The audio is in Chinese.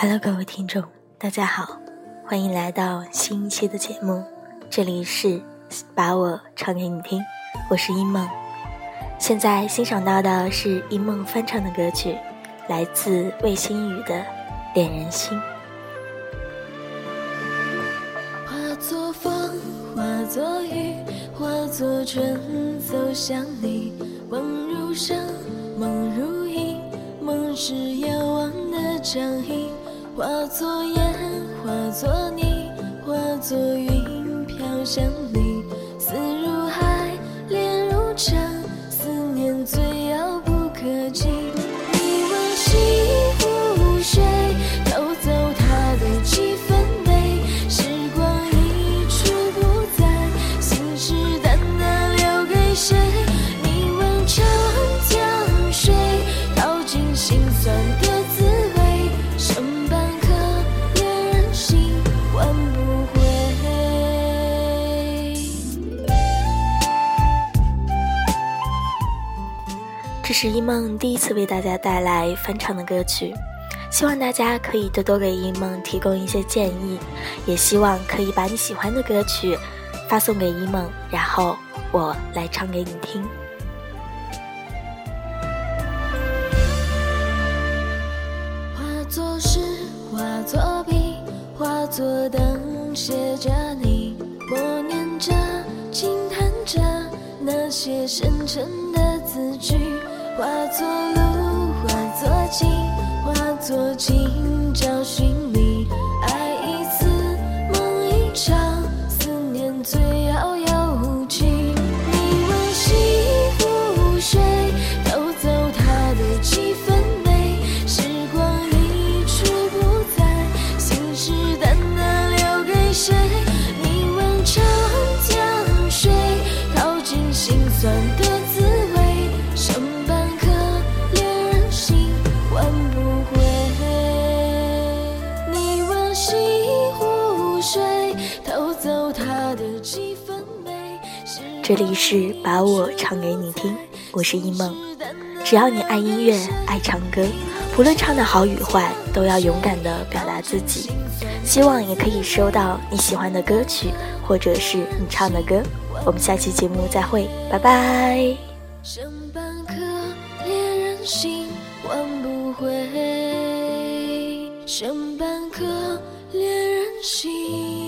Hello，各位听众，大家好，欢迎来到新一期的节目。这里是把我唱给你听，我是一梦。现在欣赏到的是一梦翻唱的歌曲，来自魏新雨的《恋人心》。化作风，化作雨，化作春，走向你。梦如声，梦如影，梦是遥望的掌印。化作烟，化作泥，化作云，飘向你。这是一梦第一次为大家带来翻唱的歌曲，希望大家可以多多给一梦提供一些建议，也希望可以把你喜欢的歌曲发送给一梦，然后我来唱给你听。化作诗，化作笔，化作灯，写着你，默念着，轻叹着那些深沉的字句。化作路，化作情，化作情，找寻这里是把我唱给你听，我是一梦。只要你爱音乐、爱唱歌，不论唱的好与坏，都要勇敢地表达自己。希望也可以收到你喜欢的歌曲，或者是你唱的歌。我们下期节目再会，拜拜。剩半颗恋人心，换不回。剩半颗恋人心。